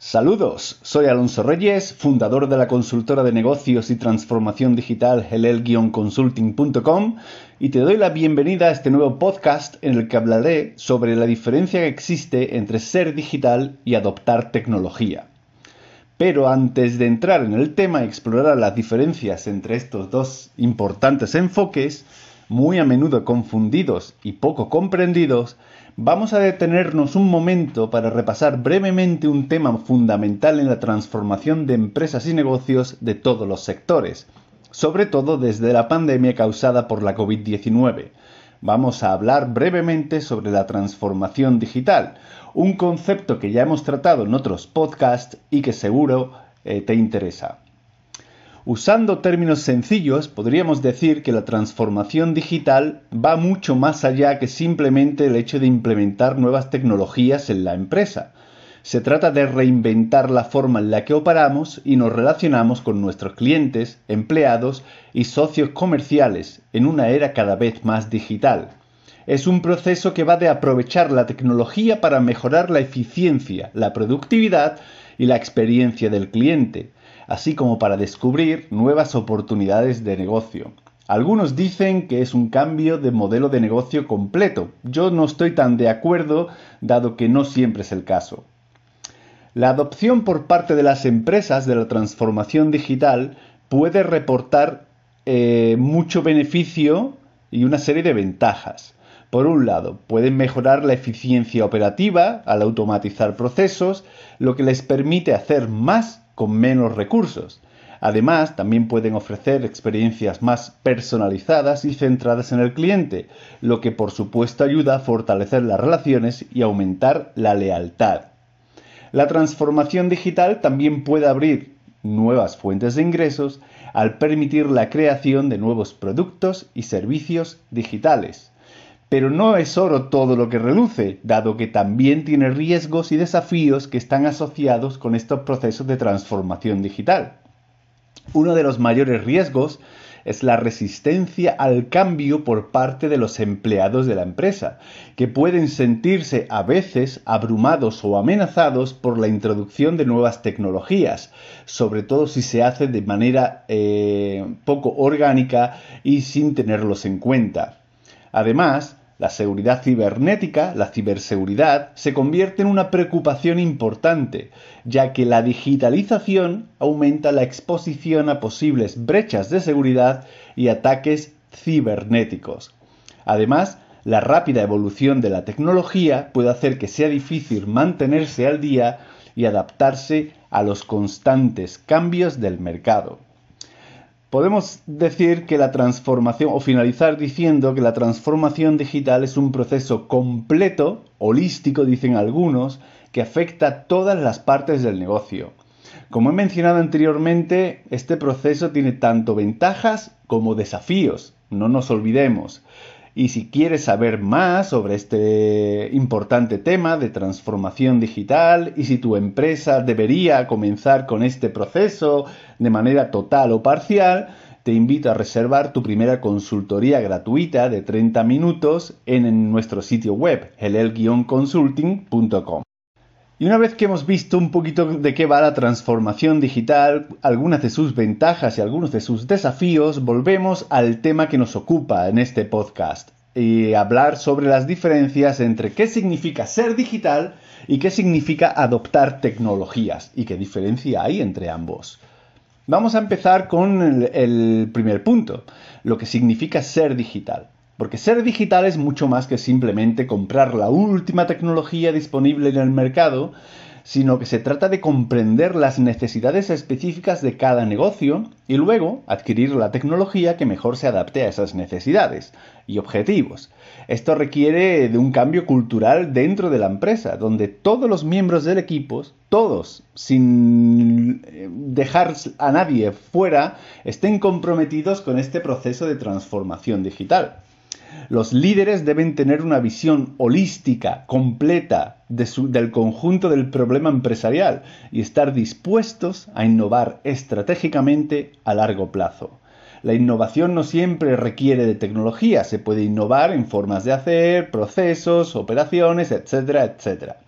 Saludos, soy Alonso Reyes, fundador de la consultora de negocios y transformación digital helel-consulting.com y te doy la bienvenida a este nuevo podcast en el que hablaré sobre la diferencia que existe entre ser digital y adoptar tecnología. Pero antes de entrar en el tema y explorar las diferencias entre estos dos importantes enfoques, muy a menudo confundidos y poco comprendidos, vamos a detenernos un momento para repasar brevemente un tema fundamental en la transformación de empresas y negocios de todos los sectores, sobre todo desde la pandemia causada por la COVID-19. Vamos a hablar brevemente sobre la transformación digital, un concepto que ya hemos tratado en otros podcasts y que seguro eh, te interesa. Usando términos sencillos, podríamos decir que la transformación digital va mucho más allá que simplemente el hecho de implementar nuevas tecnologías en la empresa. Se trata de reinventar la forma en la que operamos y nos relacionamos con nuestros clientes, empleados y socios comerciales en una era cada vez más digital. Es un proceso que va de aprovechar la tecnología para mejorar la eficiencia, la productividad y la experiencia del cliente, así como para descubrir nuevas oportunidades de negocio. Algunos dicen que es un cambio de modelo de negocio completo. Yo no estoy tan de acuerdo, dado que no siempre es el caso. La adopción por parte de las empresas de la transformación digital puede reportar eh, mucho beneficio y una serie de ventajas. Por un lado, pueden mejorar la eficiencia operativa al automatizar procesos, lo que les permite hacer más con menos recursos. Además, también pueden ofrecer experiencias más personalizadas y centradas en el cliente, lo que por supuesto ayuda a fortalecer las relaciones y aumentar la lealtad. La transformación digital también puede abrir nuevas fuentes de ingresos al permitir la creación de nuevos productos y servicios digitales. Pero no es oro todo lo que reluce, dado que también tiene riesgos y desafíos que están asociados con estos procesos de transformación digital. Uno de los mayores riesgos es la resistencia al cambio por parte de los empleados de la empresa, que pueden sentirse a veces abrumados o amenazados por la introducción de nuevas tecnologías, sobre todo si se hace de manera eh, poco orgánica y sin tenerlos en cuenta. Además, la seguridad cibernética, la ciberseguridad, se convierte en una preocupación importante, ya que la digitalización aumenta la exposición a posibles brechas de seguridad y ataques cibernéticos. Además, la rápida evolución de la tecnología puede hacer que sea difícil mantenerse al día y adaptarse a los constantes cambios del mercado. Podemos decir que la transformación, o finalizar diciendo que la transformación digital es un proceso completo, holístico, dicen algunos, que afecta todas las partes del negocio. Como he mencionado anteriormente, este proceso tiene tanto ventajas como desafíos, no nos olvidemos. Y si quieres saber más sobre este importante tema de transformación digital y si tu empresa debería comenzar con este proceso de manera total o parcial, te invito a reservar tu primera consultoría gratuita de 30 minutos en nuestro sitio web, helel-consulting.com. Y una vez que hemos visto un poquito de qué va la transformación digital, algunas de sus ventajas y algunos de sus desafíos, volvemos al tema que nos ocupa en este podcast y hablar sobre las diferencias entre qué significa ser digital y qué significa adoptar tecnologías y qué diferencia hay entre ambos. Vamos a empezar con el, el primer punto, lo que significa ser digital. Porque ser digital es mucho más que simplemente comprar la última tecnología disponible en el mercado, sino que se trata de comprender las necesidades específicas de cada negocio y luego adquirir la tecnología que mejor se adapte a esas necesidades y objetivos. Esto requiere de un cambio cultural dentro de la empresa, donde todos los miembros del equipo, todos, sin eh, dejar a nadie fuera, estén comprometidos con este proceso de transformación digital. Los líderes deben tener una visión holística, completa, del conjunto del problema empresarial y estar dispuestos a innovar estratégicamente a largo plazo. La innovación no siempre requiere de tecnología, se puede innovar en formas de hacer, procesos, operaciones, etcétera, etcétera.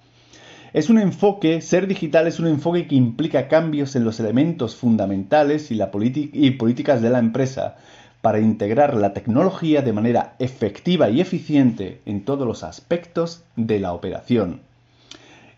Es un enfoque, ser digital es un enfoque que implica cambios en los elementos fundamentales y, la y políticas de la empresa para integrar la tecnología de manera efectiva y eficiente en todos los aspectos de la operación.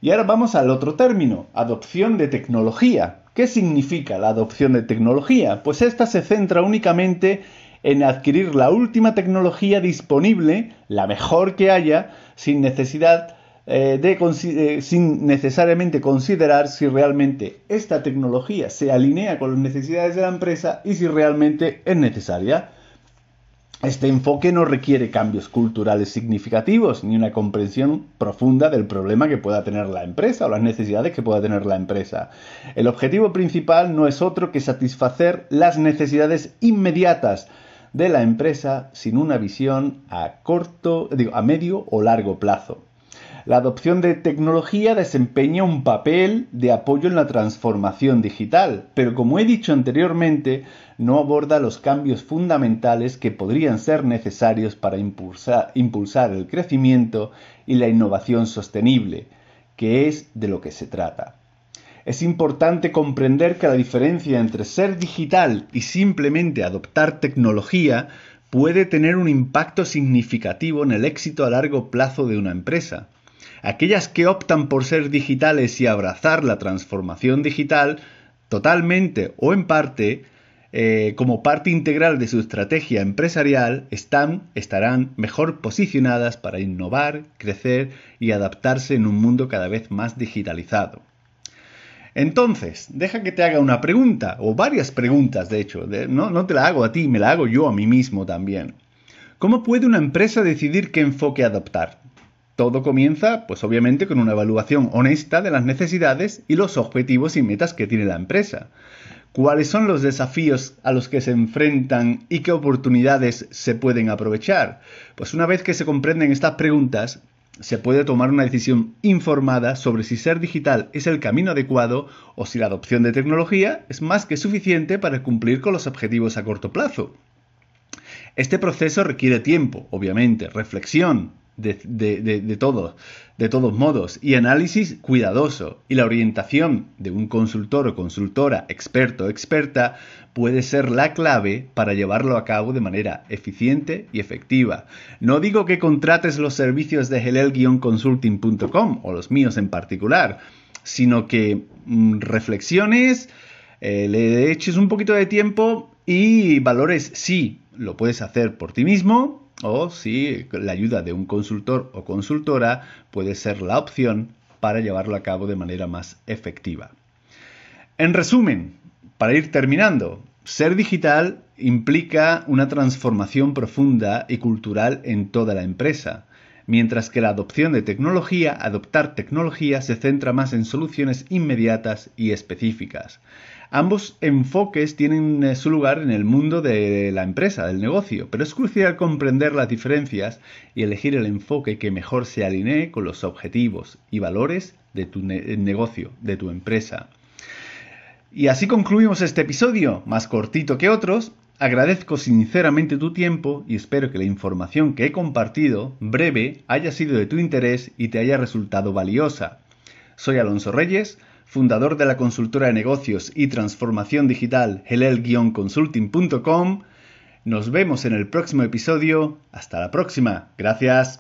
Y ahora vamos al otro término, adopción de tecnología. ¿Qué significa la adopción de tecnología? Pues esta se centra únicamente en adquirir la última tecnología disponible, la mejor que haya, sin necesidad eh, de, eh, sin necesariamente considerar si realmente esta tecnología se alinea con las necesidades de la empresa y si realmente es necesaria. Este enfoque no requiere cambios culturales significativos ni una comprensión profunda del problema que pueda tener la empresa o las necesidades que pueda tener la empresa. El objetivo principal no es otro que satisfacer las necesidades inmediatas de la empresa sin una visión a corto, digo, a medio o largo plazo. La adopción de tecnología desempeña un papel de apoyo en la transformación digital, pero como he dicho anteriormente, no aborda los cambios fundamentales que podrían ser necesarios para impulsar, el crecimiento y la innovación sostenible, que es de lo que se trata. Es importante comprender que la diferencia entre ser digital y simplemente adoptar tecnología puede tener un impacto significativo en el éxito a largo plazo de una empresa. Aquellas que optan por ser digitales y abrazar la transformación digital totalmente o en parte, eh, como parte integral de su estrategia empresarial, están, estarán mejor posicionadas para innovar, crecer y adaptarse en un mundo cada vez más digitalizado. Entonces, deja que te haga una pregunta, o varias preguntas, de hecho, no, no te la hago a ti, me la hago yo a mí mismo también. ¿Cómo puede una empresa decidir qué enfoque adoptar? Todo comienza, pues obviamente, con una evaluación honesta de las necesidades y los objetivos y metas que tiene la empresa. ¿Cuáles son los desafíos a los que se enfrentan y qué oportunidades se pueden aprovechar? Pues una vez que se comprenden estas preguntas, se puede tomar una decisión informada sobre si ser digital es el camino adecuado o si la adopción de tecnología es más que suficiente para cumplir con los objetivos a corto plazo. Este proceso requiere tiempo, obviamente, reflexión, de, de, todo, de todos modos, y análisis cuidadoso. Y la orientación de un consultor o consultora, experto o experta, puede ser la clave para llevarlo a cabo de manera eficiente y efectiva. No digo que contrates los servicios de helel-consulting.com o los míos en particular, sino que mm, reflexiones, eh, le eches un poquito de tiempo y valores si lo puedes hacer por ti mismo o si la ayuda de un consultor o consultora puede ser la opción para llevarlo a cabo de manera más efectiva. En resumen, para ir terminando, ser digital implica una transformación profunda y cultural en toda la empresa, mientras que la adopción de tecnología, adoptar tecnología, se centra más en soluciones inmediatas y específicas. Ambos enfoques tienen eh, su lugar en el mundo de la empresa, del negocio, pero es crucial comprender las diferencias y elegir el enfoque que mejor se alinee con los objetivos y valores de tu negocio, de tu empresa. Y así concluimos este episodio, más cortito que otros. Agradezco sinceramente tu tiempo y espero que la información que he compartido, breve, haya sido de tu interés y te haya resultado valiosa. Soy Alonso Reyes fundador de la consultora de negocios y transformación digital helel-consulting.com. Nos vemos en el próximo episodio. Hasta la próxima. Gracias.